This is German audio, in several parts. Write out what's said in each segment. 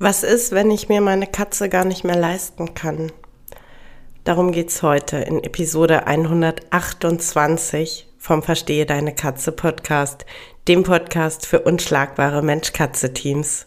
Was ist, wenn ich mir meine Katze gar nicht mehr leisten kann? Darum geht's heute in Episode 128 vom Verstehe deine Katze Podcast, dem Podcast für unschlagbare Mensch-Katze-Teams.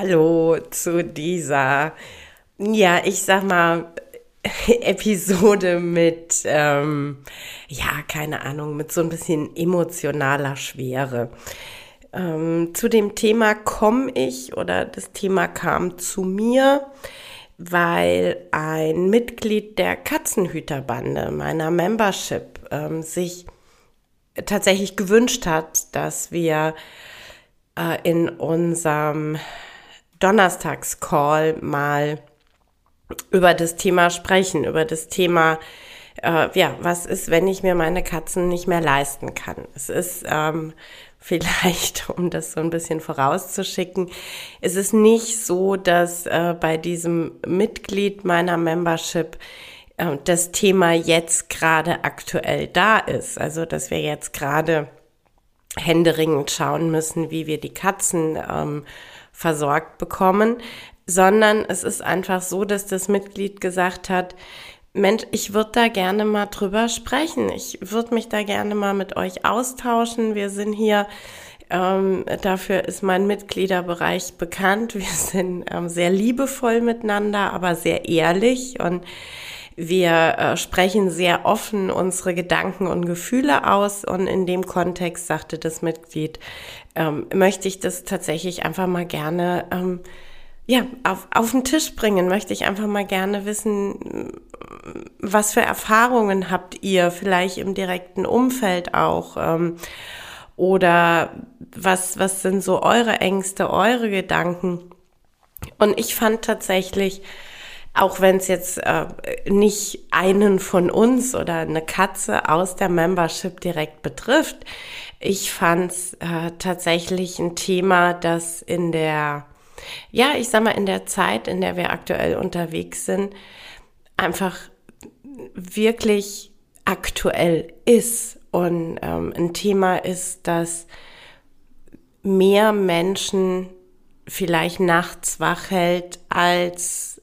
Hallo zu dieser, ja, ich sag mal, Episode mit, ähm, ja, keine Ahnung, mit so ein bisschen emotionaler Schwere. Ähm, zu dem Thema komme ich oder das Thema kam zu mir, weil ein Mitglied der Katzenhüterbande, meiner Membership, ähm, sich tatsächlich gewünscht hat, dass wir äh, in unserem Donnerstagscall mal über das Thema sprechen, über das Thema, äh, ja, was ist, wenn ich mir meine Katzen nicht mehr leisten kann? Es ist ähm, vielleicht, um das so ein bisschen vorauszuschicken, es ist nicht so, dass äh, bei diesem Mitglied meiner Membership äh, das Thema jetzt gerade aktuell da ist. Also, dass wir jetzt gerade händeringend schauen müssen, wie wir die Katzen ähm, versorgt bekommen, sondern es ist einfach so, dass das Mitglied gesagt hat, Mensch, ich würde da gerne mal drüber sprechen. Ich würde mich da gerne mal mit euch austauschen. Wir sind hier, ähm, dafür ist mein Mitgliederbereich bekannt. Wir sind ähm, sehr liebevoll miteinander, aber sehr ehrlich und wir äh, sprechen sehr offen unsere Gedanken und Gefühle aus und in dem Kontext sagte das Mitglied, ähm, möchte ich das tatsächlich einfach mal gerne ähm, ja, auf, auf den Tisch bringen, möchte ich einfach mal gerne wissen, was für Erfahrungen habt ihr vielleicht im direkten Umfeld auch ähm, oder was, was sind so eure Ängste, eure Gedanken? Und ich fand tatsächlich, auch wenn es jetzt äh, nicht einen von uns oder eine Katze aus der Membership direkt betrifft. Ich fand es äh, tatsächlich ein Thema, das in der, ja, ich sag mal, in der Zeit, in der wir aktuell unterwegs sind, einfach wirklich aktuell ist und ähm, ein Thema ist, dass mehr Menschen vielleicht nachts wach hält, als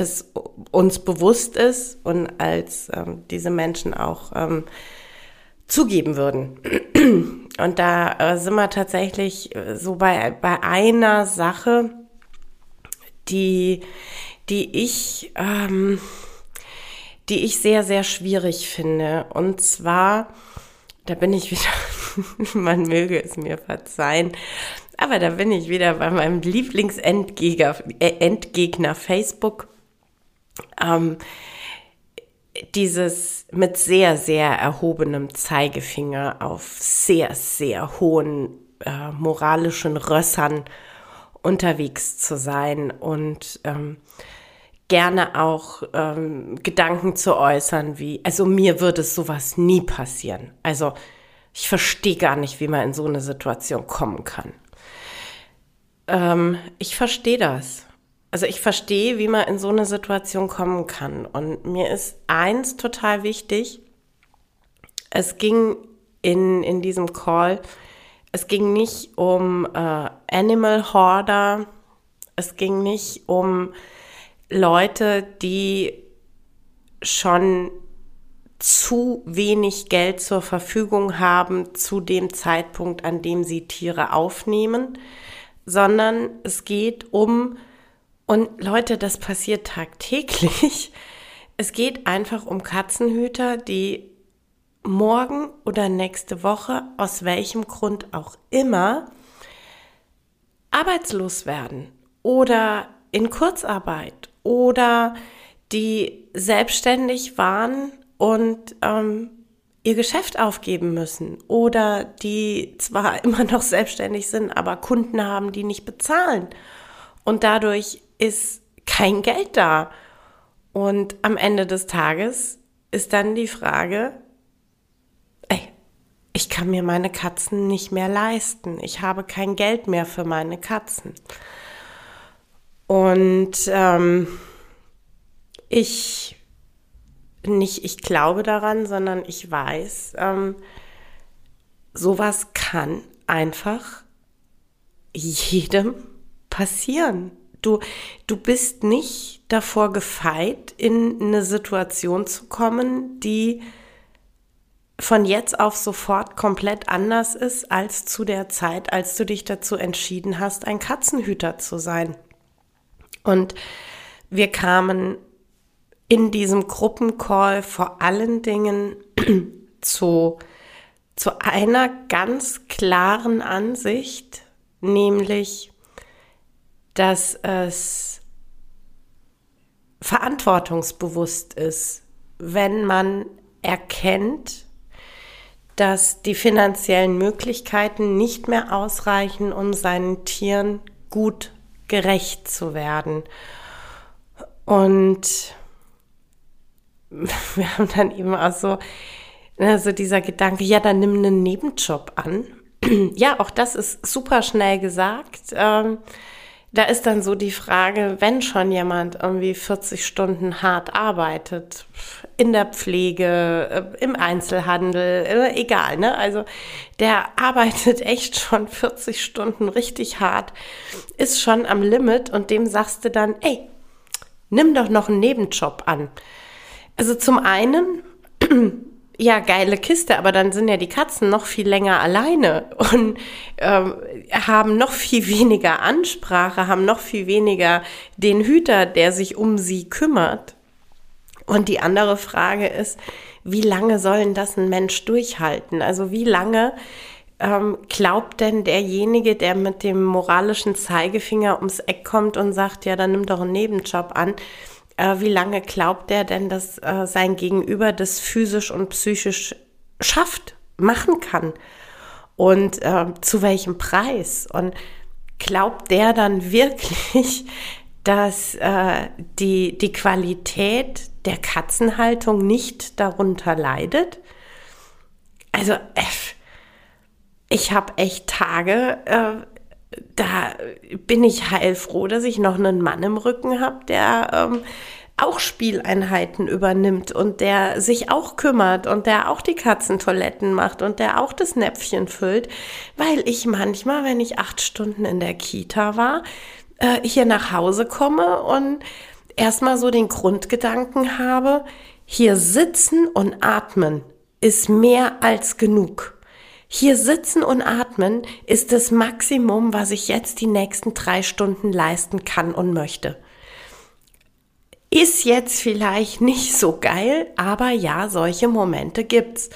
es uns bewusst ist und als ähm, diese Menschen auch ähm, zugeben würden. Und da äh, sind wir tatsächlich äh, so bei, bei einer Sache, die, die ich, ähm, die ich sehr, sehr schwierig finde. Und zwar, da bin ich wieder, man möge es mir verzeihen, aber da bin ich wieder bei meinem Lieblingsendgegner äh, Endgegner Facebook ähm, dieses mit sehr, sehr erhobenem Zeigefinger auf sehr, sehr hohen äh, moralischen Rössern unterwegs zu sein und ähm, gerne auch ähm, Gedanken zu äußern, wie, also mir würde sowas nie passieren. Also ich verstehe gar nicht, wie man in so eine Situation kommen kann. Ähm, ich verstehe das also ich verstehe, wie man in so eine Situation kommen kann. Und mir ist eins total wichtig. Es ging in, in diesem Call, es ging nicht um äh, Animal Hoarder, es ging nicht um Leute, die schon zu wenig Geld zur Verfügung haben zu dem Zeitpunkt, an dem sie Tiere aufnehmen, sondern es geht um Und Leute, das passiert tagtäglich. Es geht einfach um Katzenhüter, die morgen oder nächste Woche, aus welchem Grund auch immer, arbeitslos werden oder in Kurzarbeit oder die selbstständig waren und ähm, ihr Geschäft aufgeben müssen oder die zwar immer noch selbstständig sind, aber Kunden haben, die nicht bezahlen und dadurch ist kein Geld da. Und am Ende des Tages ist dann die Frage, ey, ich kann mir meine Katzen nicht mehr leisten. Ich habe kein Geld mehr für meine Katzen. Und ähm, ich nicht, ich glaube daran, sondern ich weiß, ähm, sowas kann einfach jedem passieren. Du, du bist nicht davor gefeit, in eine Situation zu kommen, die von jetzt auf sofort komplett anders ist als zu der Zeit, als du dich dazu entschieden hast, ein Katzenhüter zu sein. Und wir kamen in diesem Gruppencall vor allen Dingen zu, zu einer ganz klaren Ansicht, nämlich, dass es verantwortungsbewusst ist, wenn man erkennt, dass die finanziellen Möglichkeiten nicht mehr ausreichen, um seinen Tieren gut gerecht zu werden. Und wir haben dann eben auch so, also dieser Gedanke, ja, dann nimm einen Nebenjob an. ja, auch das ist super schnell gesagt. Ähm, da ist dann so die Frage, wenn schon jemand irgendwie 40 Stunden hart arbeitet, in der Pflege, äh, im Einzelhandel, äh, egal, ne? Also der arbeitet echt schon 40 Stunden richtig hart, ist schon am Limit und dem sagst du dann, ey, nimm doch noch einen Nebenjob an. Also zum einen, ja, geile Kiste, aber dann sind ja die Katzen noch viel länger alleine und ähm, haben noch viel weniger Ansprache, haben noch viel weniger den Hüter, der sich um sie kümmert. Und die andere Frage ist, wie lange sollen das ein Mensch durchhalten? Also wie lange ähm, glaubt denn derjenige, der mit dem moralischen Zeigefinger ums Eck kommt und sagt, ja, dann nimm doch einen Nebenjob an, äh, wie lange glaubt er denn, dass äh, sein Gegenüber das physisch und psychisch schafft, machen kann? Und äh, zu welchem Preis? Und glaubt der dann wirklich, dass äh, die, die Qualität der Katzenhaltung nicht darunter leidet? Also, äh, ich habe echt Tage, da bin ich heilfroh, dass ich noch einen Mann im Rücken habe, der ähm, auch Spieleinheiten übernimmt und der sich auch kümmert und der auch die Katzentoiletten macht und der auch das Näpfchen füllt, weil ich manchmal, wenn ich acht Stunden in der Kita war, äh, hier nach Hause komme und erstmal so den Grundgedanken habe, hier sitzen und atmen ist mehr als genug. Hier sitzen und atmen ist das Maximum, was ich jetzt die nächsten drei Stunden leisten kann und möchte. Ist jetzt vielleicht nicht so geil, aber ja, solche Momente gibt's.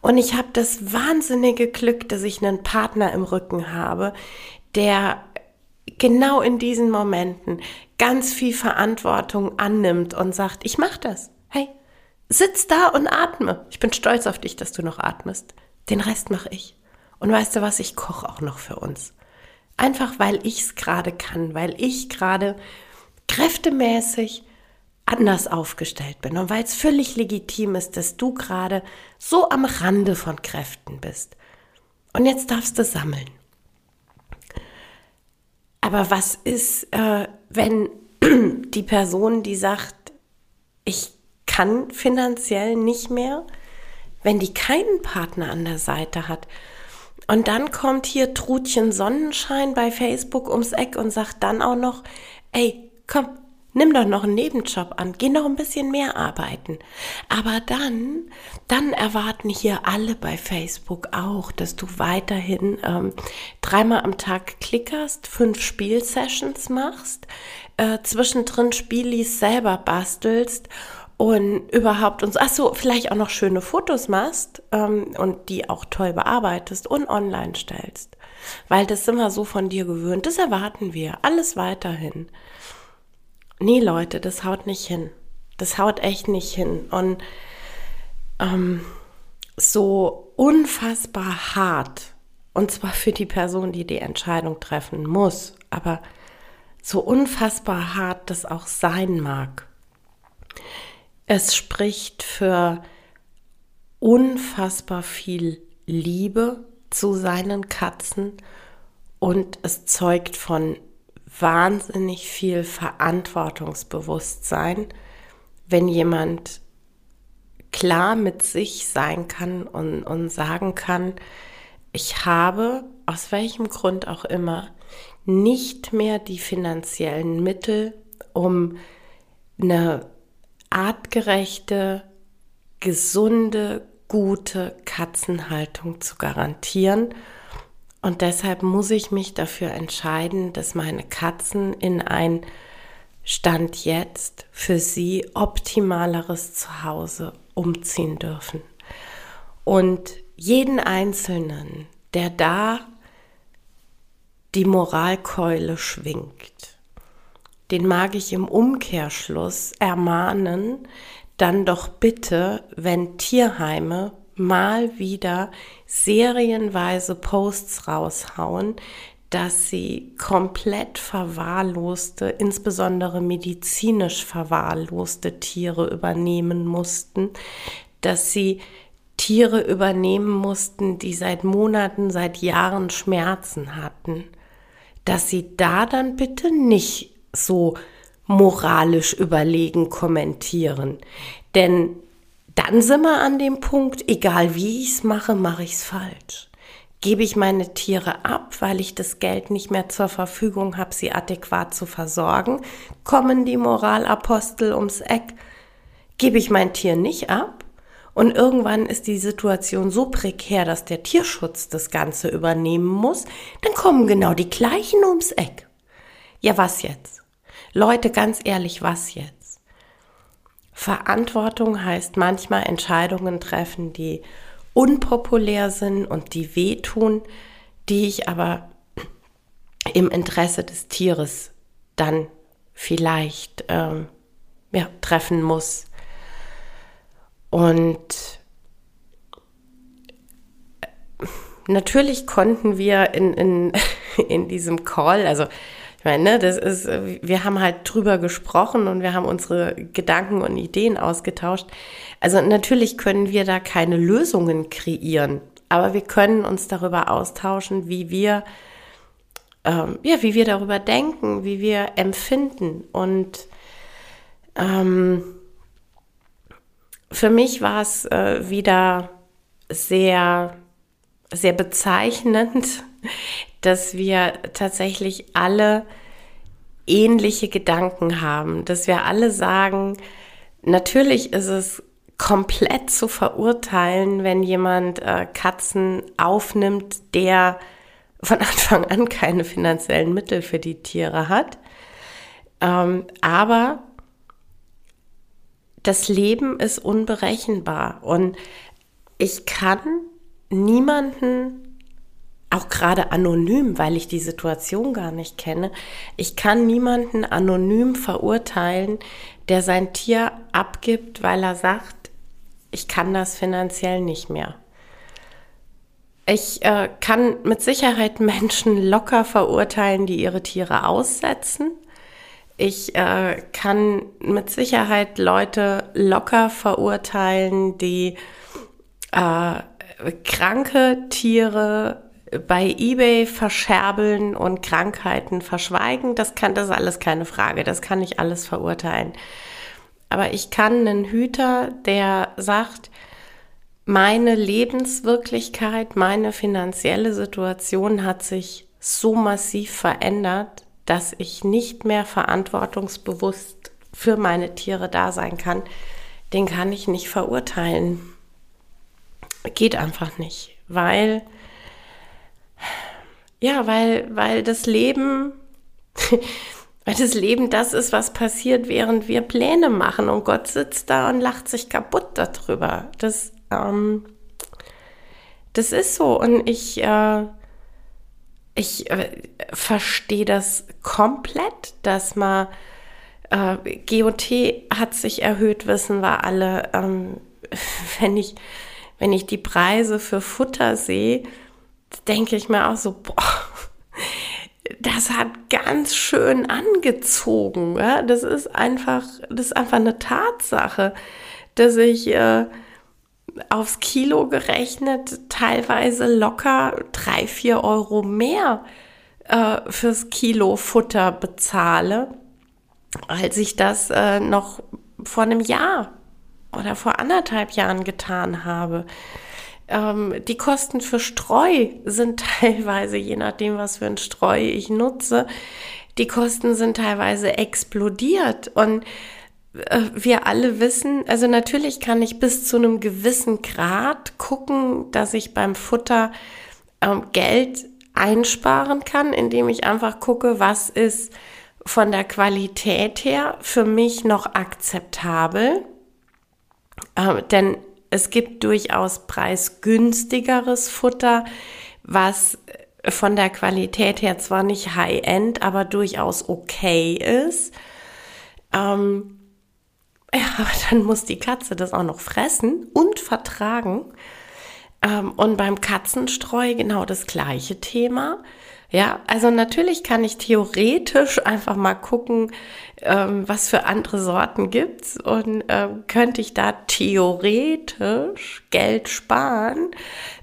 Und ich habe das wahnsinnige Glück, dass ich einen Partner im Rücken habe, der genau in diesen Momenten ganz viel Verantwortung annimmt und sagt, ich mach das. Hey, sitz da und atme. Ich bin stolz auf dich, dass du noch atmest. Den Rest mache ich. Und weißt du was, ich koche auch noch für uns. Einfach weil ich es gerade kann, weil ich gerade kräftemäßig anders aufgestellt bin und weil es völlig legitim ist, dass du gerade so am Rande von Kräften bist. Und jetzt darfst du sammeln. Aber was ist, äh, wenn die Person, die sagt, ich kann finanziell nicht mehr, wenn die keinen Partner an der Seite hat. Und dann kommt hier Trutchen Sonnenschein bei Facebook ums Eck und sagt dann auch noch, ey, komm, Nimm doch noch einen Nebenjob an, geh noch ein bisschen mehr arbeiten. Aber dann, dann erwarten hier alle bei Facebook auch, dass du weiterhin ähm, dreimal am Tag klickerst, fünf Spielsessions machst, äh, zwischendrin Spielis selber bastelst und überhaupt uns, ach so, vielleicht auch noch schöne Fotos machst ähm, und die auch toll bearbeitest und online stellst. Weil das sind wir so von dir gewöhnt, das erwarten wir, alles weiterhin. Nee, Leute, das haut nicht hin. Das haut echt nicht hin. Und ähm, so unfassbar hart, und zwar für die Person, die die Entscheidung treffen muss, aber so unfassbar hart das auch sein mag. Es spricht für unfassbar viel Liebe zu seinen Katzen und es zeugt von wahnsinnig viel Verantwortungsbewusstsein, wenn jemand klar mit sich sein kann und, und sagen kann, ich habe, aus welchem Grund auch immer, nicht mehr die finanziellen Mittel, um eine artgerechte, gesunde, gute Katzenhaltung zu garantieren. Und deshalb muss ich mich dafür entscheiden, dass meine Katzen in ein Stand jetzt für sie optimaleres Zuhause umziehen dürfen. Und jeden Einzelnen, der da die Moralkeule schwingt, den mag ich im Umkehrschluss ermahnen, dann doch bitte, wenn Tierheime mal wieder serienweise Posts raushauen, dass sie komplett verwahrloste, insbesondere medizinisch verwahrloste Tiere übernehmen mussten, dass sie Tiere übernehmen mussten, die seit Monaten, seit Jahren Schmerzen hatten, dass sie da dann bitte nicht so moralisch überlegen kommentieren. Denn dann sind wir an dem Punkt, egal wie ich es mache, mache ich es falsch. Gebe ich meine Tiere ab, weil ich das Geld nicht mehr zur Verfügung habe, sie adäquat zu versorgen, kommen die Moralapostel ums Eck. Gebe ich mein Tier nicht ab und irgendwann ist die Situation so prekär, dass der Tierschutz das Ganze übernehmen muss, dann kommen genau die gleichen ums Eck. Ja, was jetzt? Leute, ganz ehrlich, was jetzt? Verantwortung heißt manchmal Entscheidungen treffen, die unpopulär sind und die wehtun, die ich aber im Interesse des Tieres dann vielleicht ähm, ja, treffen muss. Und natürlich konnten wir in, in, in diesem Call, also ich meine, ne, das ist, wir haben halt drüber gesprochen und wir haben unsere Gedanken und Ideen ausgetauscht. Also natürlich können wir da keine Lösungen kreieren, aber wir können uns darüber austauschen, wie wir, ähm, ja, wie wir darüber denken, wie wir empfinden. Und ähm, für mich war es äh, wieder sehr, sehr bezeichnend, dass wir tatsächlich alle ähnliche Gedanken haben, dass wir alle sagen, natürlich ist es komplett zu verurteilen, wenn jemand äh, Katzen aufnimmt, der von Anfang an keine finanziellen Mittel für die Tiere hat. Ähm, aber das Leben ist unberechenbar und ich kann niemanden auch gerade anonym, weil ich die Situation gar nicht kenne. Ich kann niemanden anonym verurteilen, der sein Tier abgibt, weil er sagt, ich kann das finanziell nicht mehr. Ich äh, kann mit Sicherheit Menschen locker verurteilen, die ihre Tiere aussetzen. Ich äh, kann mit Sicherheit Leute locker verurteilen, die äh, kranke Tiere bei eBay verscherbeln und Krankheiten verschweigen, das kann, das ist alles keine Frage. Das kann ich alles verurteilen. Aber ich kann einen Hüter, der sagt, meine Lebenswirklichkeit, meine finanzielle Situation hat sich so massiv verändert, dass ich nicht mehr verantwortungsbewusst für meine Tiere da sein kann, den kann ich nicht verurteilen. Geht einfach nicht, weil ja, weil weil das Leben weil das Leben das ist, was passiert, während wir Pläne machen und Gott sitzt da und lacht sich kaputt darüber. Das ähm, das ist so und ich äh, ich äh, verstehe das komplett, dass man äh, GOT hat sich erhöht, wissen wir alle. Ähm, wenn ich wenn ich die Preise für Futter sehe, denke ich mir auch so, boah, das hat ganz schön angezogen. Ja? Das ist einfach, das ist einfach eine Tatsache, dass ich äh, aufs Kilo gerechnet teilweise locker drei, vier Euro mehr äh, fürs Kilo Futter bezahle, als ich das äh, noch vor einem Jahr oder vor anderthalb Jahren getan habe. Ähm, die Kosten für Streu sind teilweise, je nachdem, was für ein Streu ich nutze, die Kosten sind teilweise explodiert und äh, wir alle wissen, also natürlich kann ich bis zu einem gewissen Grad gucken, dass ich beim Futter ähm, Geld einsparen kann, indem ich einfach gucke, was ist von der Qualität her für mich noch akzeptabel. Ähm, denn es gibt durchaus preisgünstigeres Futter, was von der Qualität her zwar nicht High-End, aber durchaus okay ist. Ähm, ja, aber dann muss die Katze das auch noch fressen und vertragen. Ähm, und beim Katzenstreu genau das gleiche Thema. Ja, also natürlich kann ich theoretisch einfach mal gucken, ähm, was für andere Sorten gibt's und ähm, könnte ich da theoretisch Geld sparen.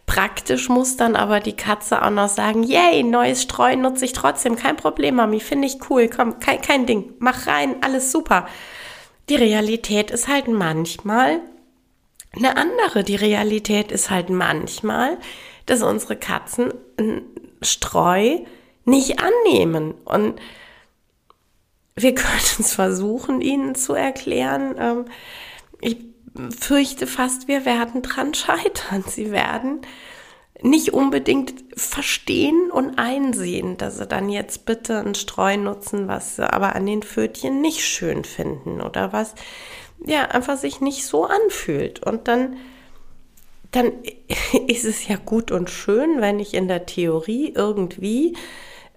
Praktisch muss dann aber die Katze auch noch sagen, yay, neues Streu nutze ich trotzdem, kein Problem, Mami, finde ich cool, komm, kein, kein Ding, mach rein, alles super. Die Realität ist halt manchmal eine andere. Die Realität ist halt manchmal, dass unsere Katzen Streu nicht annehmen. Und wir können es versuchen, ihnen zu erklären. Ähm, ich fürchte fast, wir werden dran scheitern. Sie werden nicht unbedingt verstehen und einsehen, dass sie dann jetzt bitte ein Streu nutzen, was sie aber an den Pfötchen nicht schön finden oder was ja einfach sich nicht so anfühlt. Und dann, dann ist es ja gut und schön, wenn ich in der Theorie irgendwie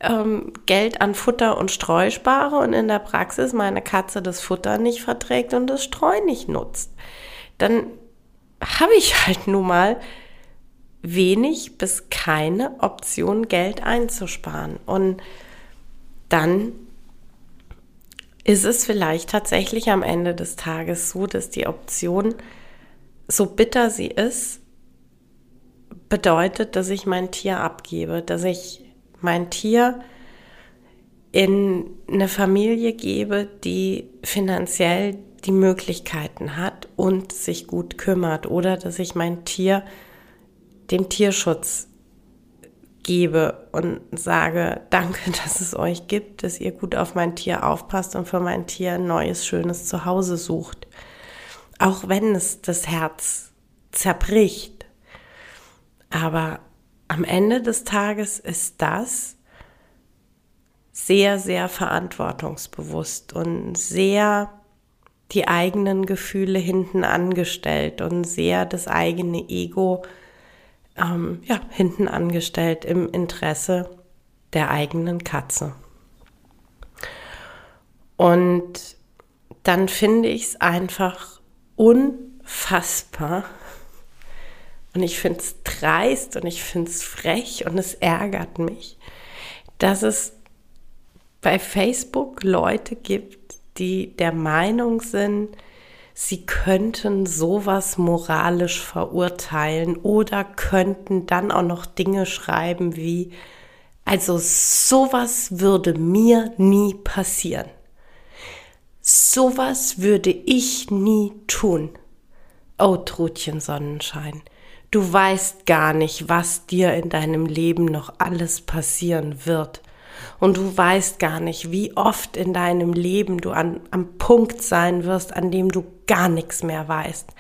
ähm, Geld an Futter und Streu spare und in der Praxis meine Katze das Futter nicht verträgt und das Streu nicht nutzt. Dann habe ich halt nun mal wenig bis keine Option, Geld einzusparen. Und dann ist es vielleicht tatsächlich am Ende des Tages so, dass die Option, so bitter sie ist, bedeutet, dass ich mein Tier abgebe, dass ich mein Tier in eine Familie gebe, die finanziell die Möglichkeiten hat und sich gut kümmert oder dass ich mein Tier dem Tierschutz gebe und sage, danke, dass es euch gibt, dass ihr gut auf mein Tier aufpasst und für mein Tier ein neues, schönes Zuhause sucht. Auch wenn es das Herz zerbricht. Aber am Ende des Tages ist das sehr, sehr verantwortungsbewusst und sehr die eigenen Gefühle hinten angestellt und sehr das eigene Ego ähm, ja, hinten angestellt im Interesse der eigenen Katze. Und dann finde ich es einfach unfassbar. Und ich finde es dreist und ich finde es frech und es ärgert mich, dass es bei Facebook Leute gibt, die der Meinung sind, sie könnten sowas moralisch verurteilen oder könnten dann auch noch Dinge schreiben wie, also sowas würde mir nie passieren. Sowas würde ich nie tun. Oh, Trutchen Sonnenschein, du weißt gar nicht, was dir in deinem Leben noch alles passieren wird. und du weißt gar nicht, wie oft in deinem Leben du an, am Punkt sein wirst, an dem du gar nichts mehr weißt,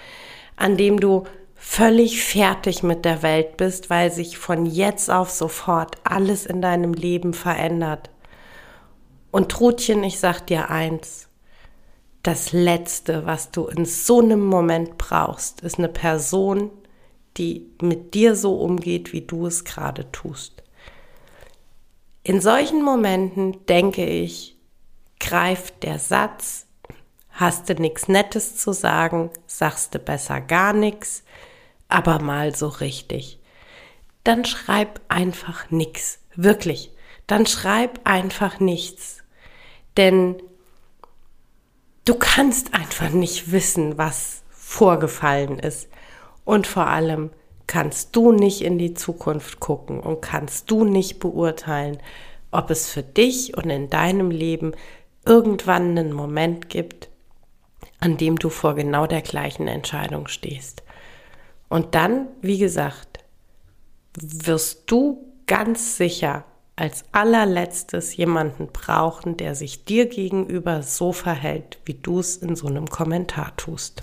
an dem du völlig fertig mit der Welt bist, weil sich von jetzt auf sofort alles in deinem Leben verändert. Und Trutchen, ich sag dir eins, das Letzte, was du in so einem Moment brauchst, ist eine Person, die mit dir so umgeht, wie du es gerade tust. In solchen Momenten denke ich, greift der Satz, hast du nichts Nettes zu sagen, sagst du besser gar nichts, aber mal so richtig. Dann schreib einfach nichts, wirklich. Dann schreib einfach nichts. Denn du kannst einfach nicht wissen, was vorgefallen ist. Und vor allem kannst du nicht in die Zukunft gucken und kannst du nicht beurteilen, ob es für dich und in deinem Leben irgendwann einen Moment gibt, an dem du vor genau der gleichen Entscheidung stehst. Und dann, wie gesagt, wirst du ganz sicher als allerletztes jemanden brauchen, der sich dir gegenüber so verhält, wie du es in so einem Kommentar tust.